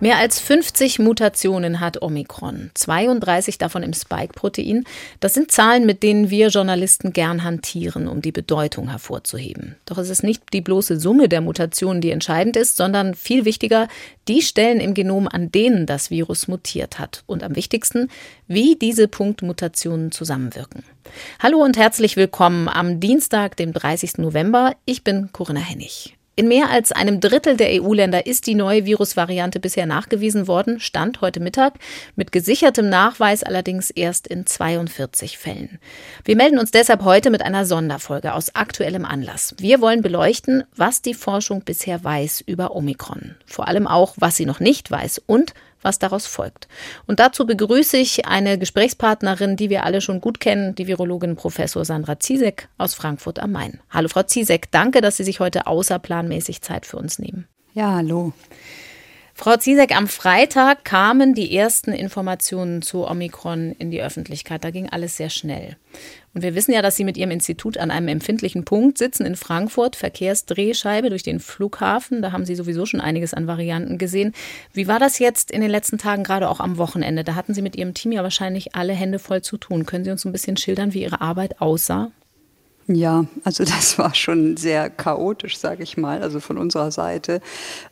Mehr als 50 Mutationen hat Omikron, 32 davon im Spike-Protein. Das sind Zahlen, mit denen wir Journalisten gern hantieren, um die Bedeutung hervorzuheben. Doch es ist nicht die bloße Summe der Mutationen, die entscheidend ist, sondern viel wichtiger die Stellen im Genom, an denen das Virus mutiert hat. Und am wichtigsten, wie diese Punktmutationen zusammenwirken. Hallo und herzlich willkommen am Dienstag, dem 30. November. Ich bin Corinna Hennig. In mehr als einem Drittel der EU-Länder ist die neue Virusvariante bisher nachgewiesen worden, stand heute Mittag, mit gesichertem Nachweis allerdings erst in 42 Fällen. Wir melden uns deshalb heute mit einer Sonderfolge aus aktuellem Anlass. Wir wollen beleuchten, was die Forschung bisher weiß über Omikron, vor allem auch, was sie noch nicht weiß und was daraus folgt. Und dazu begrüße ich eine Gesprächspartnerin, die wir alle schon gut kennen, die Virologin Professor Sandra Ziesek aus Frankfurt am Main. Hallo Frau Ziesek, danke, dass Sie sich heute außerplanmäßig Zeit für uns nehmen. Ja, hallo. Frau Ziesek, am Freitag kamen die ersten Informationen zu Omikron in die Öffentlichkeit. Da ging alles sehr schnell. Und wir wissen ja, dass Sie mit Ihrem Institut an einem empfindlichen Punkt sitzen in Frankfurt, Verkehrsdrehscheibe durch den Flughafen. Da haben Sie sowieso schon einiges an Varianten gesehen. Wie war das jetzt in den letzten Tagen, gerade auch am Wochenende? Da hatten Sie mit Ihrem Team ja wahrscheinlich alle Hände voll zu tun. Können Sie uns ein bisschen schildern, wie Ihre Arbeit aussah? Ja, also das war schon sehr chaotisch, sage ich mal, also von unserer Seite.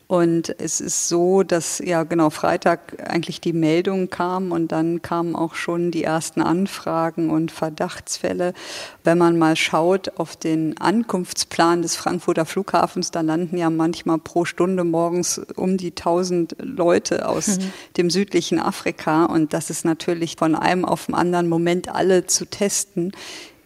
Und es ist so, dass ja genau Freitag eigentlich die Meldung kam und dann kamen auch schon die ersten Anfragen und Verdachtsfälle. Wenn man mal schaut auf den Ankunftsplan des Frankfurter Flughafens, da landen ja manchmal pro Stunde morgens um die 1000 Leute aus mhm. dem südlichen Afrika. Und das ist natürlich von einem auf den anderen Moment alle zu testen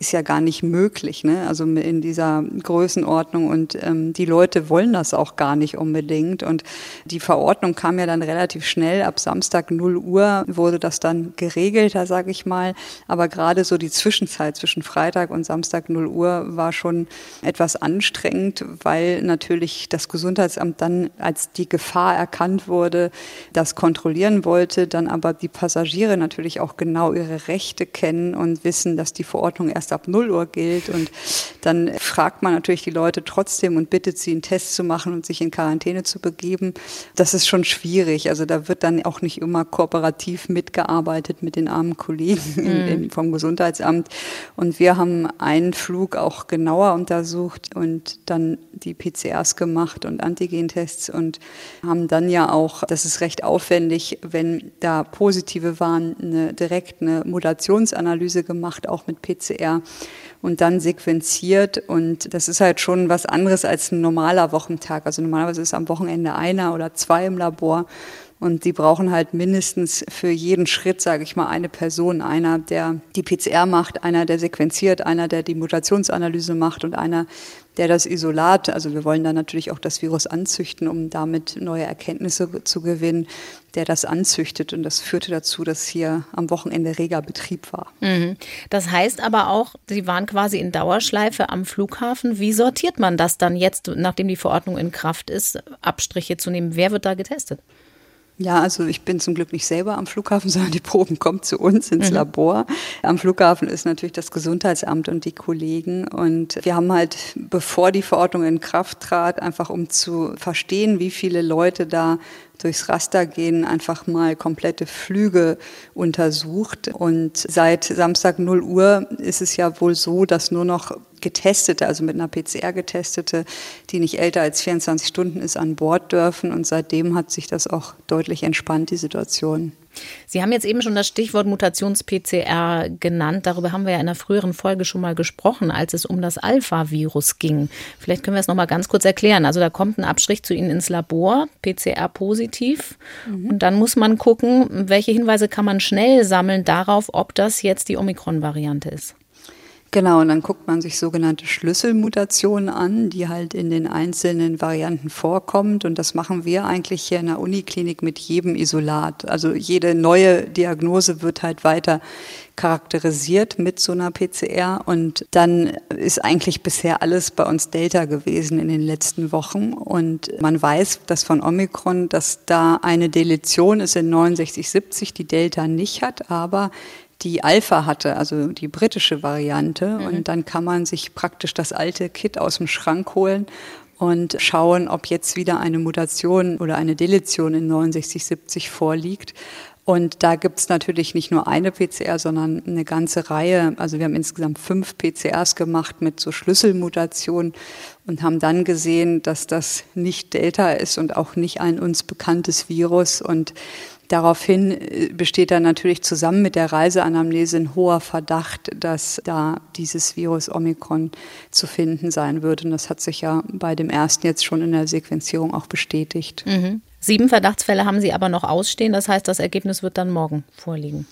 ist ja gar nicht möglich, ne? also in dieser Größenordnung. Und ähm, die Leute wollen das auch gar nicht unbedingt. Und die Verordnung kam ja dann relativ schnell. Ab Samstag 0 Uhr wurde das dann geregelter, sage ich mal. Aber gerade so die Zwischenzeit zwischen Freitag und Samstag 0 Uhr war schon etwas anstrengend, weil natürlich das Gesundheitsamt dann als die Gefahr erkannt wurde, das kontrollieren wollte, dann aber die Passagiere natürlich auch genau ihre Rechte kennen und wissen, dass die Verordnung erst ab 0 Uhr gilt. Und dann fragt man natürlich die Leute trotzdem und bittet sie, einen Test zu machen und sich in Quarantäne zu begeben. Das ist schon schwierig. Also da wird dann auch nicht immer kooperativ mitgearbeitet mit den armen Kollegen mhm. vom Gesundheitsamt. Und wir haben einen Flug auch genauer untersucht und dann die PCRs gemacht und Antigentests und haben dann ja auch, das ist recht aufwendig, wenn da positive waren, eine, direkt eine Mutationsanalyse gemacht, auch mit PCR und dann sequenziert. Und das ist halt schon was anderes als ein normaler Wochentag. Also normalerweise ist am Wochenende einer oder zwei im Labor. Und die brauchen halt mindestens für jeden Schritt, sage ich mal, eine Person. Einer, der die PCR macht, einer, der sequenziert, einer, der die Mutationsanalyse macht und einer, der das Isolat, also wir wollen dann natürlich auch das Virus anzüchten, um damit neue Erkenntnisse zu gewinnen, der das anzüchtet. Und das führte dazu, dass hier am Wochenende reger Betrieb war. Mhm. Das heißt aber auch, Sie waren quasi in Dauerschleife am Flughafen. Wie sortiert man das dann jetzt, nachdem die Verordnung in Kraft ist, Abstriche zu nehmen? Wer wird da getestet? Ja, also ich bin zum Glück nicht selber am Flughafen, sondern die Proben kommen zu uns ins mhm. Labor. Am Flughafen ist natürlich das Gesundheitsamt und die Kollegen. Und wir haben halt, bevor die Verordnung in Kraft trat, einfach um zu verstehen, wie viele Leute da durchs Raster gehen, einfach mal komplette Flüge untersucht. Und seit Samstag 0 Uhr ist es ja wohl so, dass nur noch Getestete, also mit einer PCR getestete, die nicht älter als 24 Stunden ist, an Bord dürfen. Und seitdem hat sich das auch deutlich entspannt, die Situation. Sie haben jetzt eben schon das Stichwort Mutations-PCR genannt. Darüber haben wir ja in einer früheren Folge schon mal gesprochen, als es um das Alpha-Virus ging. Vielleicht können wir es noch mal ganz kurz erklären. Also da kommt ein Abstrich zu Ihnen ins Labor, PCR-positiv. Mhm. Und dann muss man gucken, welche Hinweise kann man schnell sammeln darauf, ob das jetzt die Omikron-Variante ist. Genau, und dann guckt man sich sogenannte Schlüsselmutationen an, die halt in den einzelnen Varianten vorkommt. Und das machen wir eigentlich hier in der Uniklinik mit jedem Isolat. Also jede neue Diagnose wird halt weiter charakterisiert mit so einer PCR. Und dann ist eigentlich bisher alles bei uns Delta gewesen in den letzten Wochen. Und man weiß, dass von Omikron, dass da eine Deletion ist in 6970, die Delta nicht hat, aber die Alpha hatte, also die britische Variante. Mhm. Und dann kann man sich praktisch das alte Kit aus dem Schrank holen und schauen, ob jetzt wieder eine Mutation oder eine Deletion in 6970 vorliegt. Und da gibt es natürlich nicht nur eine PCR, sondern eine ganze Reihe. Also wir haben insgesamt fünf PCRs gemacht mit so Schlüsselmutationen und haben dann gesehen, dass das nicht Delta ist und auch nicht ein uns bekanntes Virus. Und Daraufhin äh, besteht dann natürlich zusammen mit der Reiseanamnese ein hoher Verdacht, dass da dieses Virus Omikron zu finden sein wird. Und das hat sich ja bei dem ersten jetzt schon in der Sequenzierung auch bestätigt. Mhm. Sieben Verdachtsfälle haben Sie aber noch ausstehen. Das heißt, das Ergebnis wird dann morgen vorliegen.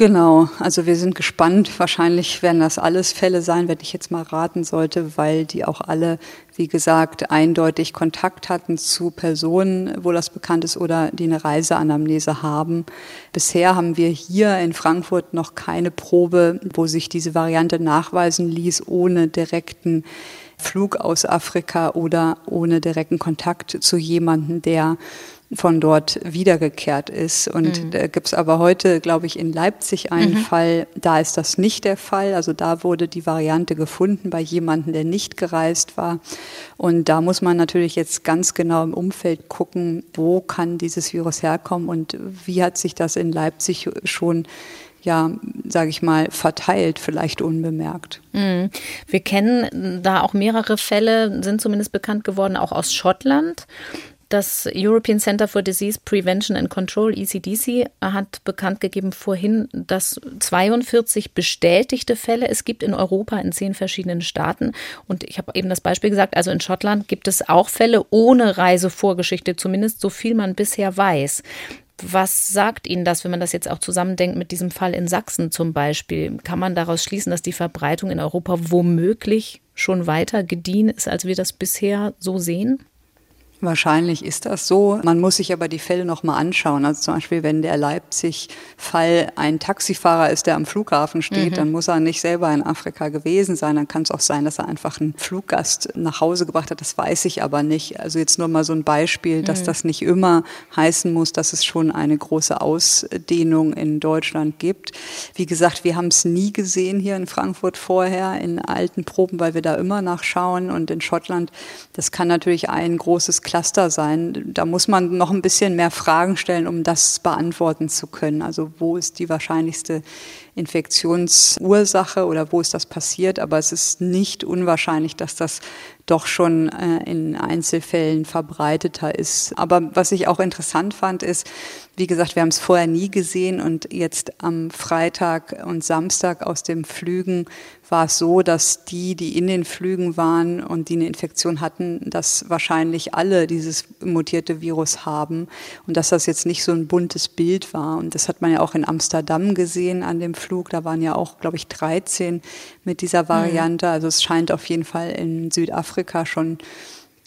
Genau, also wir sind gespannt. Wahrscheinlich werden das alles Fälle sein, wenn ich jetzt mal raten sollte, weil die auch alle, wie gesagt, eindeutig Kontakt hatten zu Personen, wo das bekannt ist oder die eine Reiseanamnese haben. Bisher haben wir hier in Frankfurt noch keine Probe, wo sich diese Variante nachweisen ließ, ohne direkten Flug aus Afrika oder ohne direkten Kontakt zu jemandem, der von dort wiedergekehrt ist. Und mhm. da gibt es aber heute, glaube ich, in Leipzig einen mhm. Fall, da ist das nicht der Fall. Also da wurde die Variante gefunden bei jemandem, der nicht gereist war. Und da muss man natürlich jetzt ganz genau im Umfeld gucken, wo kann dieses Virus herkommen und wie hat sich das in Leipzig schon ja, sage ich mal, verteilt, vielleicht unbemerkt. Mhm. Wir kennen da auch mehrere Fälle, sind zumindest bekannt geworden, auch aus Schottland. Das European Center for Disease Prevention and Control, ECDC, hat bekannt gegeben vorhin, dass 42 bestätigte Fälle es gibt in Europa in zehn verschiedenen Staaten. Und ich habe eben das Beispiel gesagt, also in Schottland gibt es auch Fälle ohne Reisevorgeschichte, zumindest so viel man bisher weiß. Was sagt Ihnen das, wenn man das jetzt auch zusammendenkt mit diesem Fall in Sachsen zum Beispiel? Kann man daraus schließen, dass die Verbreitung in Europa womöglich schon weiter gediehen ist, als wir das bisher so sehen? Wahrscheinlich ist das so. Man muss sich aber die Fälle noch mal anschauen. Also zum Beispiel, wenn der Leipzig-Fall ein Taxifahrer ist, der am Flughafen steht, mhm. dann muss er nicht selber in Afrika gewesen sein. Dann kann es auch sein, dass er einfach einen Fluggast nach Hause gebracht hat. Das weiß ich aber nicht. Also jetzt nur mal so ein Beispiel, dass mhm. das nicht immer heißen muss, dass es schon eine große Ausdehnung in Deutschland gibt. Wie gesagt, wir haben es nie gesehen hier in Frankfurt vorher in alten Proben, weil wir da immer nachschauen. Und in Schottland, das kann natürlich ein großes Cluster sein. Da muss man noch ein bisschen mehr Fragen stellen, um das beantworten zu können. Also wo ist die wahrscheinlichste Infektionsursache oder wo ist das passiert? Aber es ist nicht unwahrscheinlich, dass das doch schon äh, in Einzelfällen verbreiteter ist. Aber was ich auch interessant fand, ist, wie gesagt, wir haben es vorher nie gesehen und jetzt am Freitag und Samstag aus den Flügen war es so, dass die, die in den Flügen waren und die eine Infektion hatten, dass wahrscheinlich alle dieses mutierte Virus haben und dass das jetzt nicht so ein buntes Bild war. Und das hat man ja auch in Amsterdam gesehen an dem Flug. Da waren ja auch, glaube ich, 13 mit dieser Variante. Also es scheint auf jeden Fall in Südafrika schon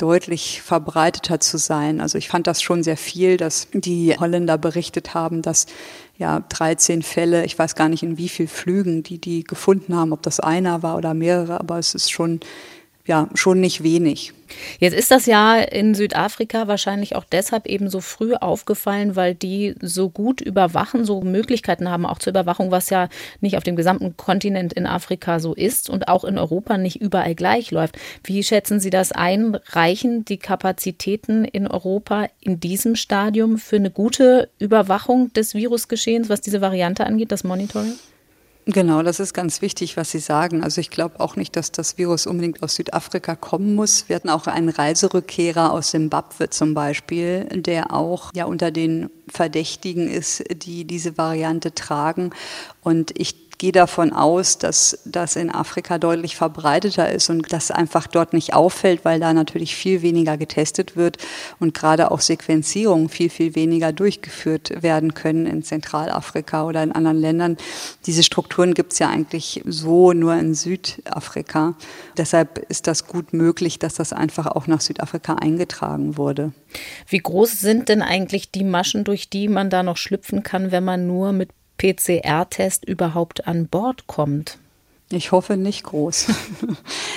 deutlich verbreiteter zu sein. Also ich fand das schon sehr viel, dass die Holländer berichtet haben, dass ja 13 Fälle, ich weiß gar nicht in wie viel Flügen, die die gefunden haben, ob das einer war oder mehrere, aber es ist schon ja schon nicht wenig. Jetzt ist das ja in Südafrika wahrscheinlich auch deshalb eben so früh aufgefallen, weil die so gut überwachen, so Möglichkeiten haben auch zur Überwachung, was ja nicht auf dem gesamten Kontinent in Afrika so ist und auch in Europa nicht überall gleich läuft. Wie schätzen Sie das ein? Reichen die Kapazitäten in Europa in diesem Stadium für eine gute Überwachung des Virusgeschehens, was diese Variante angeht, das Monitoring? Genau, das ist ganz wichtig, was Sie sagen. Also ich glaube auch nicht, dass das Virus unbedingt aus Südafrika kommen muss. Wir hatten auch einen Reiserückkehrer aus Simbabwe zum Beispiel, der auch ja unter den Verdächtigen ist, die diese Variante tragen. Und ich gehe davon aus, dass das in Afrika deutlich verbreiteter ist und das einfach dort nicht auffällt, weil da natürlich viel weniger getestet wird und gerade auch Sequenzierungen viel, viel weniger durchgeführt werden können in Zentralafrika oder in anderen Ländern. Diese Strukturen gibt es ja eigentlich so nur in Südafrika. Deshalb ist das gut möglich, dass das einfach auch nach Südafrika eingetragen wurde. Wie groß sind denn eigentlich die Maschen, durch die man da noch schlüpfen kann, wenn man nur mit PCR-Test überhaupt an Bord kommt? Ich hoffe nicht groß.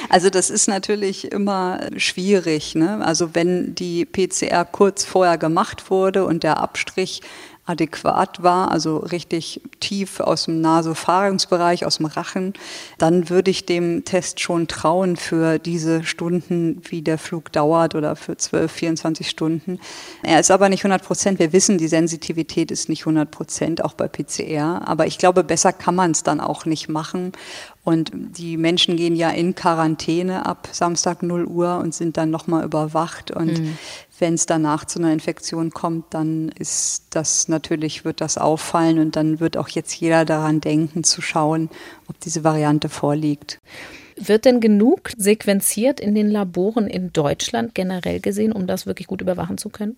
Also das ist natürlich immer schwierig. Ne? Also wenn die PCR kurz vorher gemacht wurde und der Abstrich adäquat war, also richtig tief aus dem Nasopharynxbereich, aus dem Rachen, dann würde ich dem Test schon trauen für diese Stunden, wie der Flug dauert oder für 12, 24 Stunden. Er ist aber nicht 100 Prozent. Wir wissen, die Sensitivität ist nicht 100 Prozent, auch bei PCR. Aber ich glaube, besser kann man es dann auch nicht machen. Und die Menschen gehen ja in Quarantäne ab Samstag 0 Uhr und sind dann nochmal überwacht. Und mhm. wenn es danach zu einer Infektion kommt, dann ist das natürlich, wird das auffallen und dann wird auch jetzt jeder daran denken, zu schauen, ob diese Variante vorliegt. Wird denn genug sequenziert in den Laboren in Deutschland generell gesehen, um das wirklich gut überwachen zu können?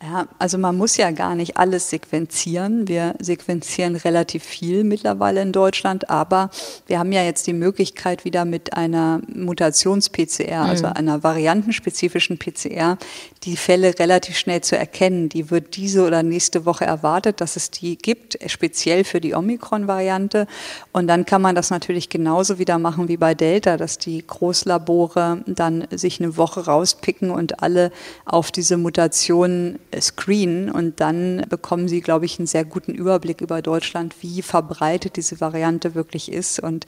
Ja, also man muss ja gar nicht alles sequenzieren. Wir sequenzieren relativ viel mittlerweile in Deutschland, aber wir haben ja jetzt die Möglichkeit wieder mit einer Mutations-PCR, also mhm. einer variantenspezifischen PCR, die Fälle relativ schnell zu erkennen. Die wird diese oder nächste Woche erwartet, dass es die gibt, speziell für die Omikron-Variante. Und dann kann man das natürlich genauso wieder machen wie bei Delta, dass die Großlabore dann sich eine Woche rauspicken und alle auf diese Mutationen screenen und dann bekommen Sie, glaube ich, einen sehr guten Überblick über Deutschland, wie verbreitet diese Variante wirklich ist. Und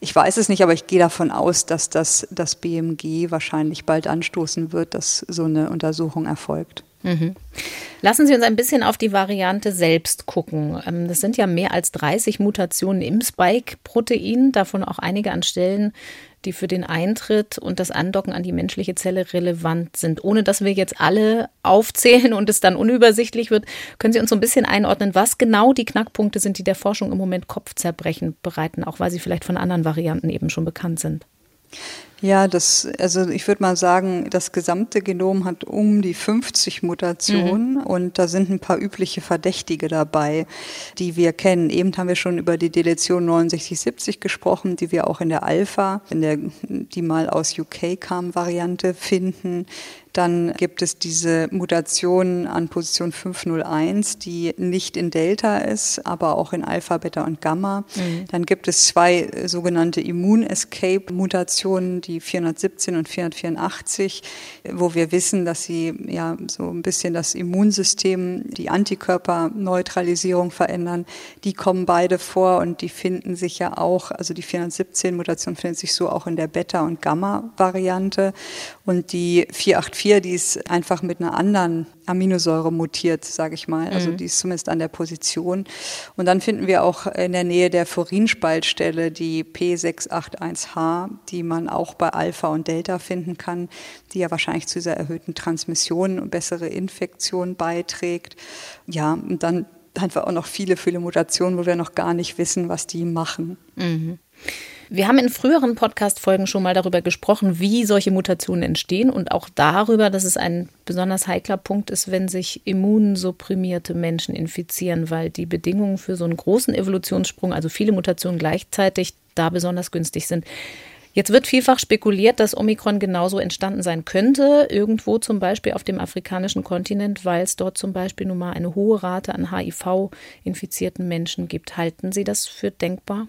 ich weiß es nicht, aber ich gehe davon aus, dass das, das BMG wahrscheinlich bald anstoßen wird, dass so eine Untersuchung erfolgt. Mhm. Lassen Sie uns ein bisschen auf die Variante selbst gucken. Ähm, das sind ja mehr als 30 Mutationen im Spike-Protein, davon auch einige an Stellen, die für den Eintritt und das Andocken an die menschliche Zelle relevant sind. Ohne dass wir jetzt alle aufzählen und es dann unübersichtlich wird, können Sie uns so ein bisschen einordnen, was genau die Knackpunkte sind, die der Forschung im Moment Kopfzerbrechen bereiten, auch weil sie vielleicht von anderen Varianten eben schon bekannt sind. Ja, das, also ich würde mal sagen, das gesamte Genom hat um die 50 Mutationen mhm. und da sind ein paar übliche Verdächtige dabei, die wir kennen. Eben haben wir schon über die Deletion 6970 gesprochen, die wir auch in der Alpha, in der, die mal aus UK kam, Variante finden. Dann gibt es diese Mutation an Position 501, die nicht in Delta ist, aber auch in Alpha, Beta und Gamma. Mhm. Dann gibt es zwei sogenannte Immun-Escape-Mutationen, die 417 und 484, wo wir wissen, dass sie ja so ein bisschen das Immunsystem, die Antikörperneutralisierung verändern. Die kommen beide vor und die finden sich ja auch, also die 417-Mutation findet sich so auch in der Beta- und Gamma-Variante. Und die 484, die ist einfach mit einer anderen Aminosäure mutiert, sage ich mal. Also mhm. die ist zumindest an der Position. Und dann finden wir auch in der Nähe der Furinspaltstelle die P681H, die man auch bei Alpha und Delta finden kann, die ja wahrscheinlich zu dieser erhöhten Transmission und bessere Infektion beiträgt. Ja, und dann einfach auch noch viele, viele Mutationen, wo wir noch gar nicht wissen, was die machen. Mhm. Wir haben in früheren Podcast-Folgen schon mal darüber gesprochen, wie solche Mutationen entstehen und auch darüber, dass es ein besonders heikler Punkt ist, wenn sich immunsupprimierte Menschen infizieren, weil die Bedingungen für so einen großen Evolutionssprung, also viele Mutationen gleichzeitig, da besonders günstig sind. Jetzt wird vielfach spekuliert, dass Omikron genauso entstanden sein könnte, irgendwo zum Beispiel auf dem afrikanischen Kontinent, weil es dort zum Beispiel nun mal eine hohe Rate an HIV-infizierten Menschen gibt. Halten Sie das für denkbar?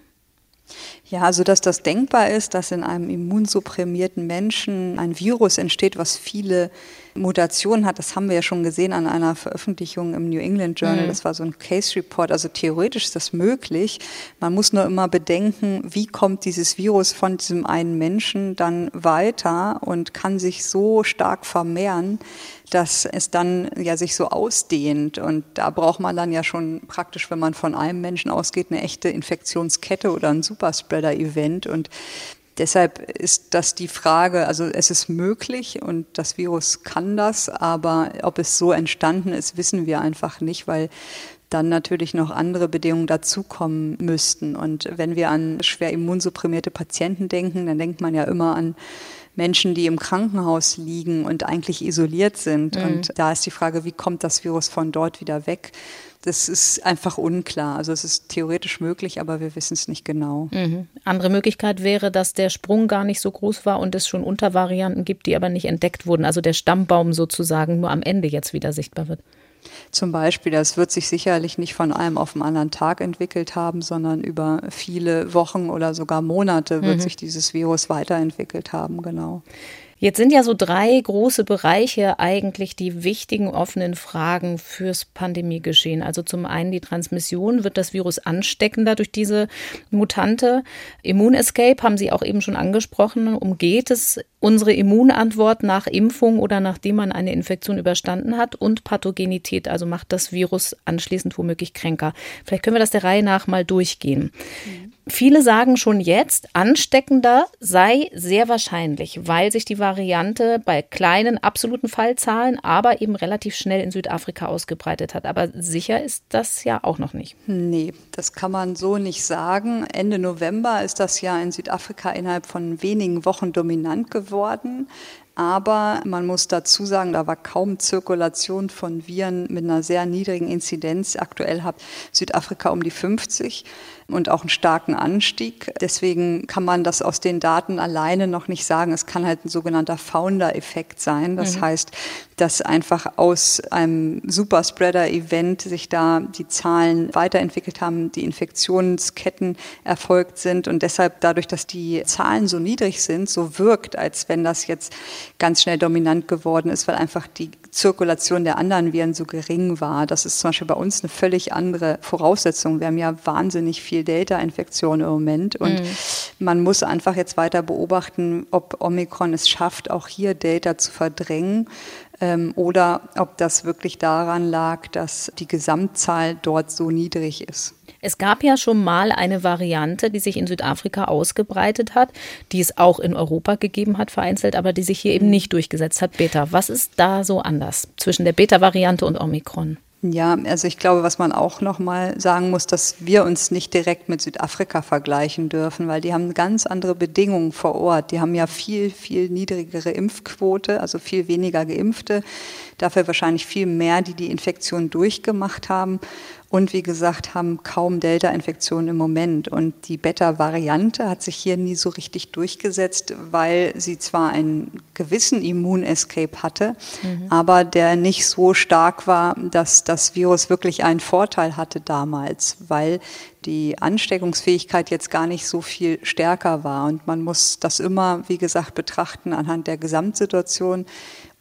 Ja, also dass das denkbar ist, dass in einem immunsupprimierten Menschen ein Virus entsteht, was viele Mutationen hat, das haben wir ja schon gesehen an einer Veröffentlichung im New England Journal. Mhm. Das war so ein Case Report. Also theoretisch ist das möglich. Man muss nur immer bedenken, wie kommt dieses Virus von diesem einen Menschen dann weiter und kann sich so stark vermehren, dass es dann ja sich so ausdehnt. Und da braucht man dann ja schon praktisch, wenn man von einem Menschen ausgeht, eine echte Infektionskette oder ein Superspreader-Event. Und Deshalb ist das die Frage, also es ist möglich und das Virus kann das, aber ob es so entstanden ist, wissen wir einfach nicht, weil dann natürlich noch andere Bedingungen dazukommen müssten. Und wenn wir an schwer immunsupprimierte Patienten denken, dann denkt man ja immer an Menschen, die im Krankenhaus liegen und eigentlich isoliert sind. Mhm. Und da ist die Frage, wie kommt das Virus von dort wieder weg? Das ist einfach unklar. Also es ist theoretisch möglich, aber wir wissen es nicht genau. Mhm. Andere Möglichkeit wäre, dass der Sprung gar nicht so groß war und es schon Untervarianten gibt, die aber nicht entdeckt wurden. Also der Stammbaum sozusagen nur am Ende jetzt wieder sichtbar wird. Zum Beispiel, das wird sich sicherlich nicht von einem auf den anderen Tag entwickelt haben, sondern über viele Wochen oder sogar Monate wird mhm. sich dieses Virus weiterentwickelt haben, genau. Jetzt sind ja so drei große Bereiche eigentlich die wichtigen offenen Fragen fürs Pandemiegeschehen. Also zum einen die Transmission, wird das Virus ansteckender durch diese Mutante? Immunescape haben Sie auch eben schon angesprochen. Umgeht es unsere Immunantwort nach Impfung oder nachdem man eine Infektion überstanden hat? Und Pathogenität, also macht das Virus anschließend womöglich kränker. Vielleicht können wir das der Reihe nach mal durchgehen. Mhm. Viele sagen schon jetzt, ansteckender sei sehr wahrscheinlich, weil sich die Variante bei kleinen absoluten Fallzahlen, aber eben relativ schnell in Südafrika ausgebreitet hat. Aber sicher ist das ja auch noch nicht. Nee, das kann man so nicht sagen. Ende November ist das ja in Südafrika innerhalb von wenigen Wochen dominant geworden. Aber man muss dazu sagen, da war kaum Zirkulation von Viren mit einer sehr niedrigen Inzidenz. Aktuell hat Südafrika um die 50 und auch einen starken Anstieg. Deswegen kann man das aus den Daten alleine noch nicht sagen. Es kann halt ein sogenannter Founder-Effekt sein. Das mhm. heißt, dass einfach aus einem Superspreader-Event sich da die Zahlen weiterentwickelt haben, die Infektionsketten erfolgt sind und deshalb dadurch, dass die Zahlen so niedrig sind, so wirkt, als wenn das jetzt ganz schnell dominant geworden ist, weil einfach die Zirkulation der anderen Viren so gering war. Das ist zum Beispiel bei uns eine völlig andere Voraussetzung. Wir haben ja wahnsinnig viel Delta-Infektion im Moment und mhm. man muss einfach jetzt weiter beobachten, ob Omikron es schafft, auch hier Delta zu verdrängen oder ob das wirklich daran lag, dass die Gesamtzahl dort so niedrig ist. Es gab ja schon mal eine Variante, die sich in Südafrika ausgebreitet hat, die es auch in Europa gegeben hat, vereinzelt, aber die sich hier eben nicht durchgesetzt hat. Beta, was ist da so anders zwischen der Beta-Variante und Omikron? Ja, also ich glaube, was man auch noch mal sagen muss, dass wir uns nicht direkt mit Südafrika vergleichen dürfen, weil die haben ganz andere Bedingungen vor Ort. Die haben ja viel, viel niedrigere Impfquote, also viel weniger Geimpfte, dafür wahrscheinlich viel mehr, die die Infektion durchgemacht haben und wie gesagt haben kaum Delta-Infektionen im Moment. Und die Beta-Variante hat sich hier nie so richtig durchgesetzt, weil sie zwar einen gewissen Immun-Escape hatte, mhm. aber der nicht so stark war, dass das Virus wirklich einen Vorteil hatte damals, weil die Ansteckungsfähigkeit jetzt gar nicht so viel stärker war. Und man muss das immer, wie gesagt, betrachten anhand der Gesamtsituation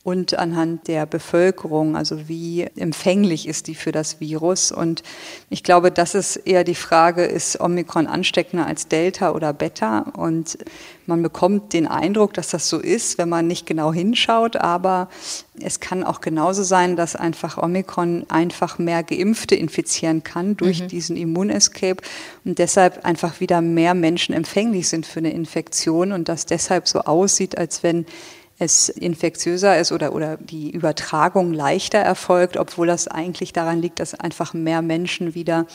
und anhand der Bevölkerung, also wie empfänglich ist die für das Virus. Und ich glaube, das ist eher die Frage, ist Omikron ansteckender als Delta oder Beta? Und man bekommt den Eindruck, dass das so ist, wenn man nicht genau hinschaut. Aber es kann auch genauso sein, dass einfach Omikron einfach mehr Geimpfte infizieren kann durch mhm. diesen Immunescape und deshalb einfach wieder mehr Menschen empfänglich sind für eine Infektion und das deshalb so aussieht, als wenn es infektiöser ist oder, oder die Übertragung leichter erfolgt, obwohl das eigentlich daran liegt, dass einfach mehr Menschen wieder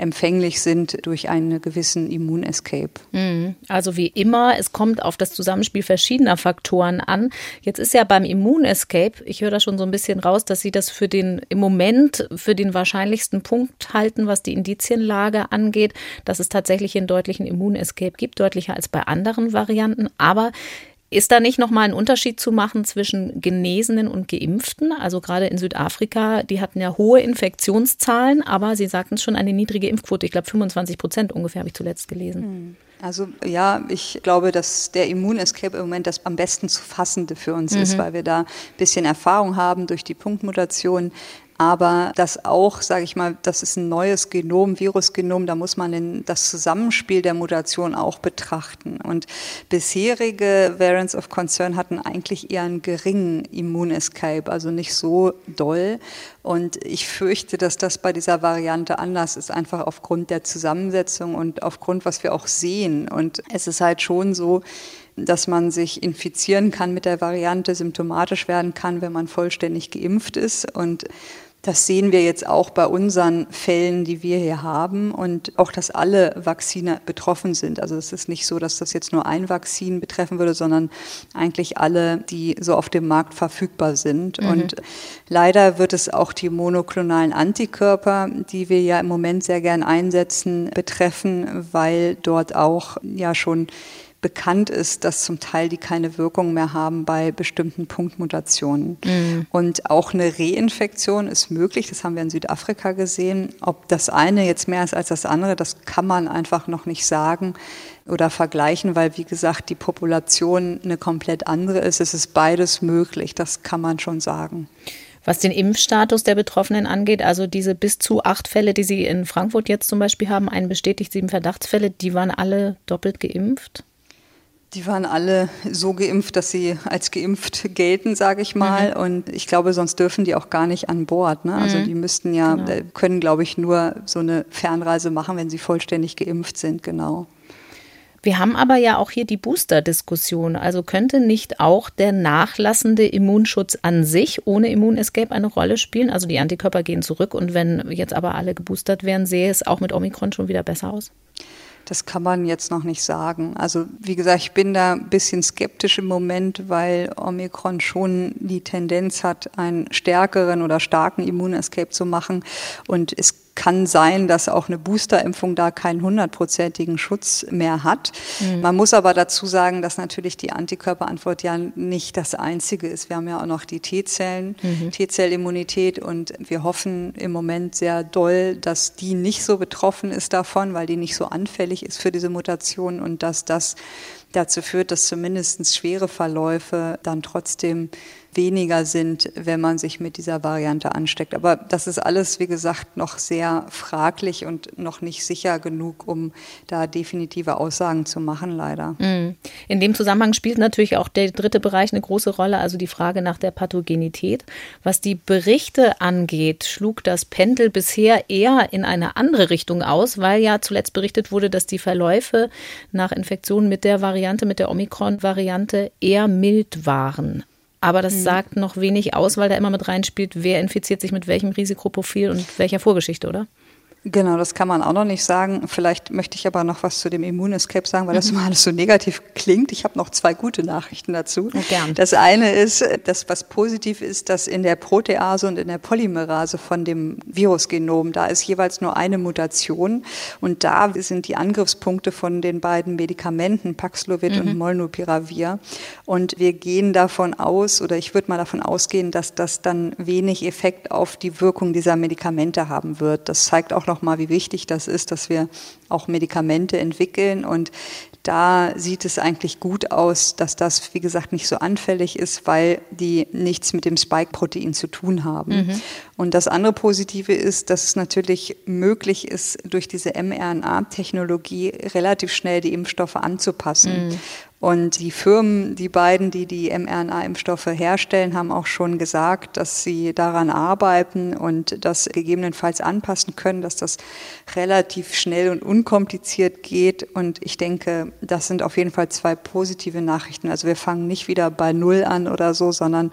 empfänglich sind durch einen gewissen Immunescape. Mhm. Also wie immer, es kommt auf das Zusammenspiel verschiedener Faktoren an. Jetzt ist ja beim Immunescape, ich höre da schon so ein bisschen raus, dass Sie das für den im Moment für den wahrscheinlichsten Punkt halten, was die Indizienlage angeht, dass es tatsächlich einen deutlichen Immunescape gibt, deutlicher als bei anderen Varianten. Aber ist da nicht nochmal ein Unterschied zu machen zwischen Genesenen und Geimpften? Also gerade in Südafrika, die hatten ja hohe Infektionszahlen, aber Sie sagten es schon, eine niedrige Impfquote. Ich glaube 25 Prozent ungefähr habe ich zuletzt gelesen. Hm. Also ja, ich glaube, dass der Immunescape im Moment das am besten zu fassende für uns mhm. ist, weil wir da ein bisschen Erfahrung haben durch die Punktmutation aber das auch, sage ich mal, das ist ein neues Genom, Virusgenom, da muss man den, das Zusammenspiel der Mutation auch betrachten. Und bisherige Variants of Concern hatten eigentlich eher einen geringen Immunescape, also nicht so doll. Und ich fürchte, dass das bei dieser Variante anders ist, einfach aufgrund der Zusammensetzung und aufgrund, was wir auch sehen. Und es ist halt schon so, dass man sich infizieren kann mit der Variante, symptomatisch werden kann, wenn man vollständig geimpft ist. Und das sehen wir jetzt auch bei unseren Fällen, die wir hier haben und auch, dass alle Vakzine betroffen sind. Also es ist nicht so, dass das jetzt nur ein Vakzin betreffen würde, sondern eigentlich alle, die so auf dem Markt verfügbar sind. Mhm. Und leider wird es auch die monoklonalen Antikörper, die wir ja im Moment sehr gern einsetzen, betreffen, weil dort auch ja schon bekannt ist, dass zum Teil die keine Wirkung mehr haben bei bestimmten Punktmutationen. Mhm. Und auch eine Reinfektion ist möglich, das haben wir in Südafrika gesehen. Ob das eine jetzt mehr ist als das andere, das kann man einfach noch nicht sagen oder vergleichen, weil wie gesagt die Population eine komplett andere ist. Es ist beides möglich, das kann man schon sagen. Was den Impfstatus der Betroffenen angeht, also diese bis zu acht Fälle, die Sie in Frankfurt jetzt zum Beispiel haben, einen bestätigt, sieben Verdachtsfälle, die waren alle doppelt geimpft? Die waren alle so geimpft, dass sie als geimpft gelten, sage ich mal. Mhm. Und ich glaube, sonst dürfen die auch gar nicht an Bord. Ne? Also mhm. die müssten ja, genau. Äh, können, glaube ich, nur so eine Fernreise machen, wenn sie vollständig geimpft sind, genau. Wir haben aber ja auch hier die Booster-Diskussion. Also könnte nicht auch der nachlassende Immunschutz an sich ohne Immunescape eine Rolle spielen? Also die Antikörper gehen zurück und wenn jetzt aber alle geboostert wären, sähe es auch mit Omikron schon wieder besser aus? Das kann man jetzt noch nicht sagen. Also wie gesagt, ich bin da ein bisschen skeptisch im Moment, weil Omikron schon die Tendenz hat, einen stärkeren oder starken Immunescape zu machen. Und es kann sein, dass auch eine Boosterimpfung da keinen hundertprozentigen Schutz mehr hat. Mhm. Man muss aber dazu sagen, dass natürlich die Antikörperantwort ja nicht das einzige ist. Wir haben ja auch noch die T-Zellen, mhm. T-Zellimmunität und wir hoffen im Moment sehr doll, dass die nicht so betroffen ist davon, weil die nicht so anfällig ist für diese Mutation und dass das dazu führt, dass zumindest schwere Verläufe dann trotzdem weniger sind, wenn man sich mit dieser Variante ansteckt. Aber das ist alles, wie gesagt, noch sehr fraglich und noch nicht sicher genug, um da definitive Aussagen zu machen, leider. Mhm. In dem Zusammenhang spielt natürlich auch der dritte Bereich eine große Rolle, also die Frage nach der Pathogenität. Was die Berichte angeht, schlug das Pendel bisher eher in eine andere Richtung aus, weil ja zuletzt berichtet wurde, dass die Verläufe nach Infektionen mit der Variante, mit der Omikron-Variante eher mild waren. Aber das mhm. sagt noch wenig aus, weil da immer mit reinspielt, wer infiziert sich mit welchem Risikoprofil und welcher Vorgeschichte, oder? Genau, das kann man auch noch nicht sagen. Vielleicht möchte ich aber noch was zu dem Immunescape sagen, weil das mhm. immer alles so negativ klingt. Ich habe noch zwei gute Nachrichten dazu. Ja, gern. Das eine ist, dass was positiv ist, dass in der Protease und in der Polymerase von dem Virusgenom, da ist jeweils nur eine Mutation und da sind die Angriffspunkte von den beiden Medikamenten Paxlovid mhm. und Molnupiravir und wir gehen davon aus oder ich würde mal davon ausgehen, dass das dann wenig Effekt auf die Wirkung dieser Medikamente haben wird. Das zeigt auch nochmal, wie wichtig das ist, dass wir auch Medikamente entwickeln. Und da sieht es eigentlich gut aus, dass das, wie gesagt, nicht so anfällig ist, weil die nichts mit dem Spike-Protein zu tun haben. Mhm. Und das andere Positive ist, dass es natürlich möglich ist, durch diese mRNA-Technologie relativ schnell die Impfstoffe anzupassen. Mhm. Und die Firmen, die beiden, die die mRNA-Impfstoffe herstellen, haben auch schon gesagt, dass sie daran arbeiten und das gegebenenfalls anpassen können, dass das relativ schnell und unkompliziert geht. Und ich denke, das sind auf jeden Fall zwei positive Nachrichten. Also wir fangen nicht wieder bei Null an oder so, sondern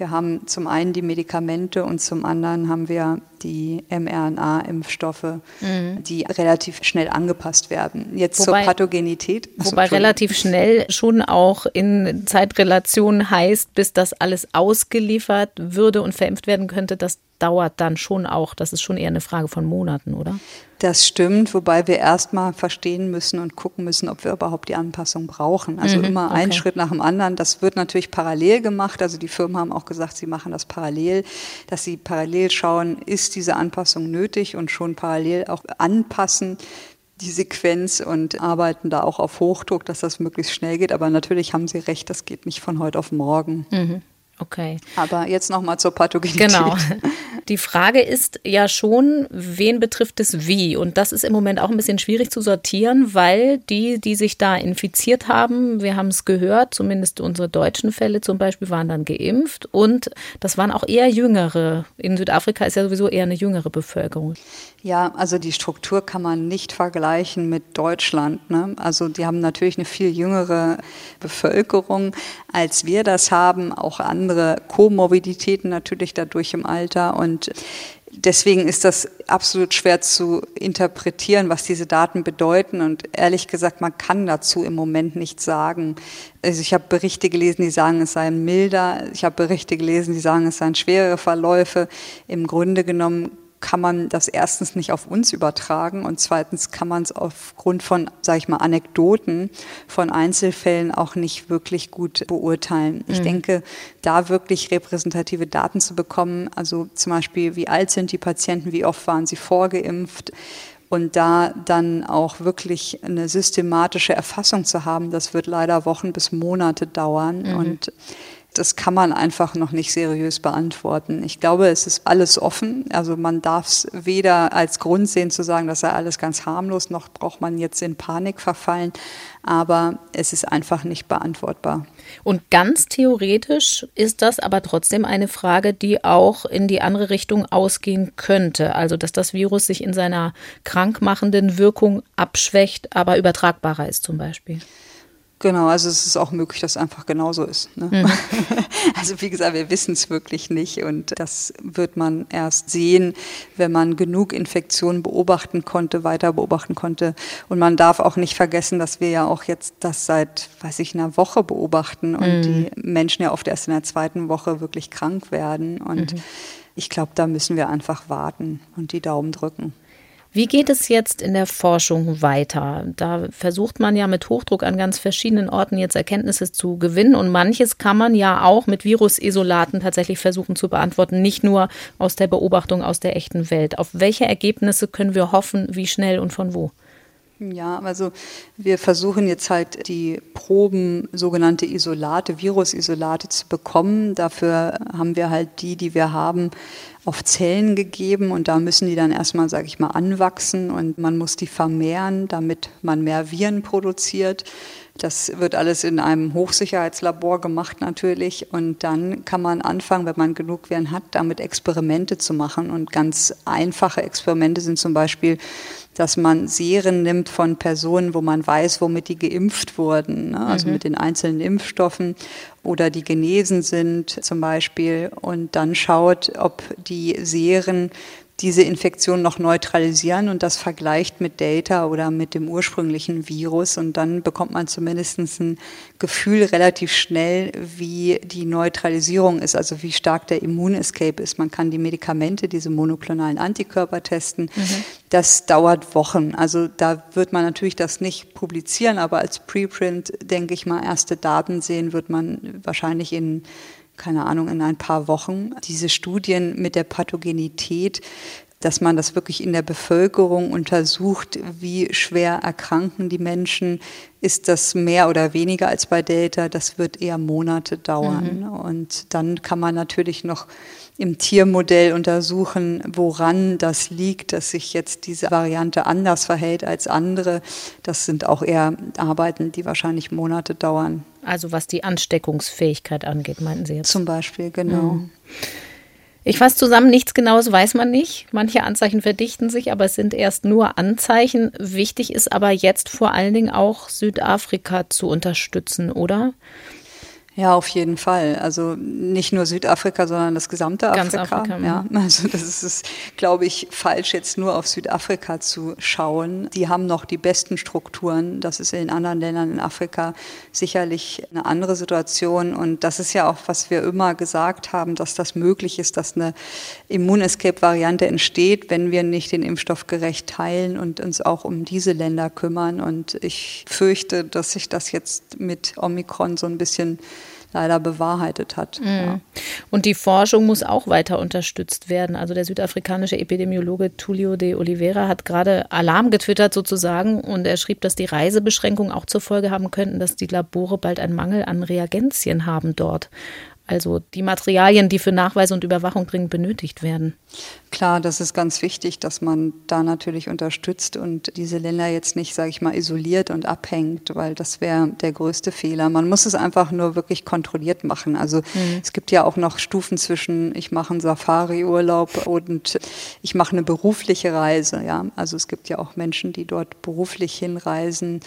wir haben zum einen die Medikamente und zum anderen haben wir die mRNA-Impfstoffe, mhm. die relativ schnell angepasst werden. Jetzt wobei, zur Pathogenität. Achso, wobei relativ schnell schon auch in Zeitrelation heißt, bis das alles ausgeliefert würde und verimpft werden könnte, das dauert dann schon auch. Das ist schon eher eine Frage von Monaten, oder? Das stimmt, wobei wir erstmal verstehen müssen und gucken müssen, ob wir überhaupt die Anpassung brauchen. Also mhm, immer okay. einen Schritt nach dem anderen. Das wird natürlich parallel gemacht. Also die Firmen haben auch gesagt, sie machen das parallel, dass sie parallel schauen, ist diese Anpassung nötig und schon parallel auch anpassen die Sequenz und arbeiten da auch auf Hochdruck, dass das möglichst schnell geht. Aber natürlich haben Sie recht, das geht nicht von heute auf morgen. Mhm. Okay. Aber jetzt nochmal zur Pathogenität. Genau. Die Frage ist ja schon, wen betrifft es wie? Und das ist im Moment auch ein bisschen schwierig zu sortieren, weil die, die sich da infiziert haben, wir haben es gehört, zumindest unsere deutschen Fälle zum Beispiel waren dann geimpft und das waren auch eher jüngere. In Südafrika ist ja sowieso eher eine jüngere Bevölkerung. Ja, also die Struktur kann man nicht vergleichen mit Deutschland. Ne? Also die haben natürlich eine viel jüngere Bevölkerung, als wir das haben, auch andere Komorbiditäten natürlich dadurch im Alter und Deswegen ist das absolut schwer zu interpretieren, was diese Daten bedeuten. Und ehrlich gesagt, man kann dazu im Moment nichts sagen. Also ich habe Berichte gelesen, die sagen, es seien milder. Ich habe Berichte gelesen, die sagen, es seien schwerere Verläufe. Im Grunde genommen kann man das erstens nicht auf uns übertragen und zweitens kann man es aufgrund von, sage ich mal, Anekdoten von Einzelfällen auch nicht wirklich gut beurteilen. Ich mhm. denke, da wirklich repräsentative Daten zu bekommen, also zum Beispiel, wie alt sind die Patienten, wie oft waren sie vorgeimpft, und da dann auch wirklich eine systematische Erfassung zu haben, das wird leider Wochen bis Monate dauern. Mhm. Und das kann man einfach noch nicht seriös beantworten. Ich glaube, es ist alles offen. Also man darf es weder als Grund sehen zu sagen, das sei alles ganz harmlos, noch braucht man jetzt in Panik verfallen. Aber es ist einfach nicht beantwortbar. Und ganz theoretisch ist das aber trotzdem eine Frage, die auch in die andere Richtung ausgehen könnte. Also, dass das Virus sich in seiner krankmachenden Wirkung abschwächt, aber übertragbarer ist zum Beispiel. Genau, also es ist auch möglich, dass es einfach genauso ist. Ne? Mhm. Also wie gesagt, wir wissen es wirklich nicht und das wird man erst sehen, wenn man genug Infektionen beobachten konnte, weiter beobachten konnte. Und man darf auch nicht vergessen, dass wir ja auch jetzt das seit, weiß ich, einer Woche beobachten und mhm. die Menschen ja oft erst in der zweiten Woche wirklich krank werden. Und mhm. ich glaube, da müssen wir einfach warten und die Daumen drücken. Wie geht es jetzt in der Forschung weiter? Da versucht man ja mit Hochdruck an ganz verschiedenen Orten jetzt Erkenntnisse zu gewinnen und manches kann man ja auch mit Virusisolaten tatsächlich versuchen zu beantworten, nicht nur aus der Beobachtung aus der echten Welt. Auf welche Ergebnisse können wir hoffen, wie schnell und von wo? Ja, also wir versuchen jetzt halt die Proben, sogenannte Isolate, Virusisolate zu bekommen. Dafür haben wir halt die, die wir haben, auf Zellen gegeben und da müssen die dann erstmal, sage ich mal, anwachsen und man muss die vermehren, damit man mehr Viren produziert. Das wird alles in einem Hochsicherheitslabor gemacht natürlich und dann kann man anfangen, wenn man genug Viren hat, damit Experimente zu machen und ganz einfache Experimente sind zum Beispiel dass man Serien nimmt von Personen, wo man weiß, womit die geimpft wurden, ne? also mhm. mit den einzelnen Impfstoffen oder die genesen sind zum Beispiel und dann schaut, ob die Serien diese Infektion noch neutralisieren und das vergleicht mit Delta oder mit dem ursprünglichen Virus. Und dann bekommt man zumindest ein Gefühl relativ schnell, wie die Neutralisierung ist, also wie stark der Immunescape ist. Man kann die Medikamente, diese monoklonalen Antikörper testen. Mhm. Das dauert Wochen. Also da wird man natürlich das nicht publizieren, aber als Preprint, denke ich mal, erste Daten sehen wird man wahrscheinlich in keine Ahnung, in ein paar Wochen. Diese Studien mit der Pathogenität, dass man das wirklich in der Bevölkerung untersucht, wie schwer erkranken die Menschen, ist das mehr oder weniger als bei Delta, das wird eher Monate dauern. Mhm. Und dann kann man natürlich noch im Tiermodell untersuchen, woran das liegt, dass sich jetzt diese Variante anders verhält als andere. Das sind auch eher Arbeiten, die wahrscheinlich Monate dauern. Also was die Ansteckungsfähigkeit angeht, meinten Sie jetzt? Zum Beispiel, genau. Mhm. Ich fasse zusammen, nichts Genaues weiß man nicht. Manche Anzeichen verdichten sich, aber es sind erst nur Anzeichen. Wichtig ist aber jetzt vor allen Dingen auch Südafrika zu unterstützen, oder? Ja, auf jeden Fall. Also nicht nur Südafrika, sondern das gesamte Ganz Afrika. Afrika ja. Mhm. Also das ist, glaube ich, falsch, jetzt nur auf Südafrika zu schauen. Die haben noch die besten Strukturen. Das ist in anderen Ländern in Afrika sicherlich eine andere Situation. Und das ist ja auch, was wir immer gesagt haben, dass das möglich ist, dass eine Immunescape-Variante entsteht, wenn wir nicht den Impfstoff gerecht teilen und uns auch um diese Länder kümmern. Und ich fürchte, dass sich das jetzt mit Omikron so ein bisschen leider bewahrheitet hat. Mhm. Ja. Und die Forschung muss auch weiter unterstützt werden. Also der südafrikanische Epidemiologe Tulio de Oliveira hat gerade Alarm getwittert sozusagen und er schrieb, dass die Reisebeschränkungen auch zur Folge haben könnten, dass die Labore bald einen Mangel an Reagenzien haben dort also die Materialien, die für Nachweise und Überwachung dringend benötigt werden. Klar, das ist ganz wichtig, dass man da natürlich unterstützt und diese Länder jetzt nicht, sage ich mal, isoliert und abhängt, weil das wäre der größte Fehler. Man muss es einfach nur wirklich kontrolliert machen. Also mhm. es gibt ja auch noch Stufen zwischen, ich mache einen Safari-Urlaub und ich mache eine berufliche Reise. Ja, also es gibt ja auch Menschen, die dort beruflich hinreisen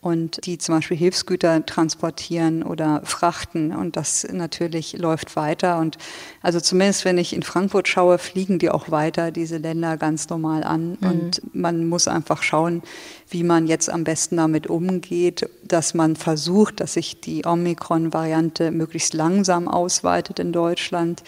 und die zum Beispiel Hilfsgüter transportieren oder frachten. Und das natürlich läuft weiter. Und also zumindest wenn ich in Frankfurt schaue, fliegen die auch weiter, diese Länder ganz normal an. Mhm. Und man muss einfach schauen, wie man jetzt am besten damit umgeht. dass man versucht, dass sich die Omikron-Variante möglichst langsam ausweitet in Deutschland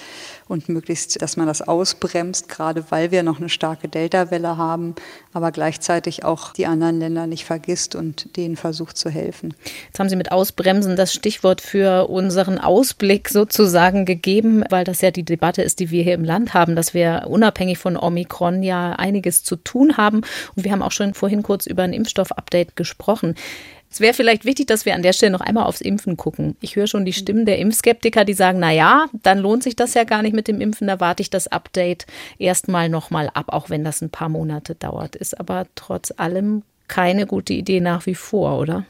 und möglichst, dass man das ausbremst, gerade weil wir noch eine starke Delta-Welle haben, aber gleichzeitig auch die anderen Länder nicht vergisst und denen versucht zu helfen. Jetzt haben Sie mit Ausbremsen das Stichwort für unseren Ausblick sozusagen gegeben, weil das ja die Debatte ist, die wir hier im Land haben, dass wir unabhängig von Omikron ja einiges zu tun haben. Und wir haben auch schon vorhin kurz über ein Impfstoff-Update gesprochen. Es wäre vielleicht wichtig, dass wir an der Stelle noch einmal aufs Impfen gucken. Ich höre schon die Stimmen der Impfskeptiker, die sagen, na ja, dann lohnt sich das ja gar nicht mit dem Impfen, da warte ich das Update erstmal nochmal ab, auch wenn das ein paar Monate dauert. Ist aber trotz allem keine gute Idee nach wie vor, oder?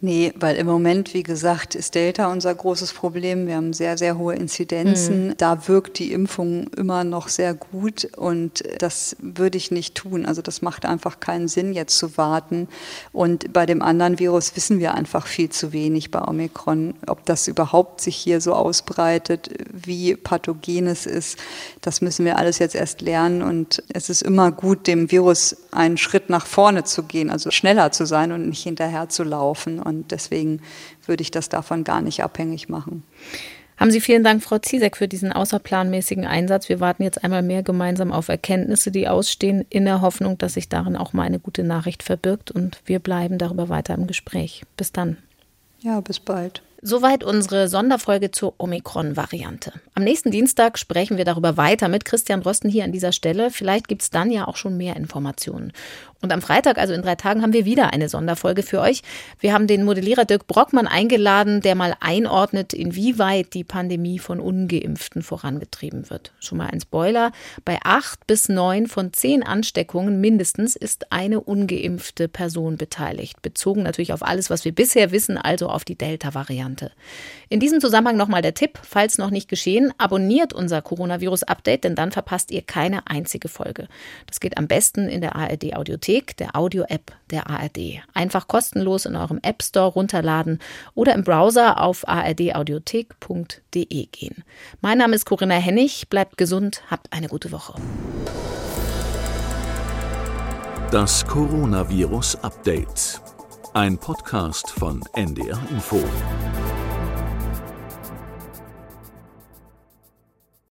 Nee, weil im Moment, wie gesagt, ist Delta unser großes Problem. Wir haben sehr, sehr hohe Inzidenzen. Mhm. Da wirkt die Impfung immer noch sehr gut und das würde ich nicht tun. Also das macht einfach keinen Sinn, jetzt zu warten. Und bei dem anderen Virus wissen wir einfach viel zu wenig bei Omikron. Ob das überhaupt sich hier so ausbreitet, wie pathogen es ist, das müssen wir alles jetzt erst lernen. Und es ist immer gut, dem Virus einen Schritt nach vorne zu gehen, also schneller zu sein und nicht hinterher zu laufen. Und deswegen würde ich das davon gar nicht abhängig machen. Haben Sie vielen Dank, Frau Ziesek, für diesen außerplanmäßigen Einsatz. Wir warten jetzt einmal mehr gemeinsam auf Erkenntnisse, die ausstehen, in der Hoffnung, dass sich darin auch mal eine gute Nachricht verbirgt. Und wir bleiben darüber weiter im Gespräch. Bis dann. Ja, bis bald. Soweit unsere Sonderfolge zur Omikron-Variante. Am nächsten Dienstag sprechen wir darüber weiter mit Christian Rosten hier an dieser Stelle. Vielleicht gibt es dann ja auch schon mehr Informationen. Und am Freitag, also in drei Tagen, haben wir wieder eine Sonderfolge für euch. Wir haben den Modellierer Dirk Brockmann eingeladen, der mal einordnet, inwieweit die Pandemie von Ungeimpften vorangetrieben wird. Schon mal ein Spoiler. Bei acht bis neun von zehn Ansteckungen mindestens ist eine ungeimpfte Person beteiligt. Bezogen natürlich auf alles, was wir bisher wissen, also auf die Delta-Variante. In diesem Zusammenhang nochmal der Tipp, falls noch nicht geschehen, abonniert unser Coronavirus-Update, denn dann verpasst ihr keine einzige Folge. Das geht am besten in der ARD-Audiothek Audiothek, der Audio-App der ARD. Einfach kostenlos in eurem App Store runterladen oder im Browser auf ardaudiothek.de gehen. Mein Name ist Corinna Hennig. Bleibt gesund, habt eine gute Woche. Das Coronavirus Update. Ein Podcast von NDR Info.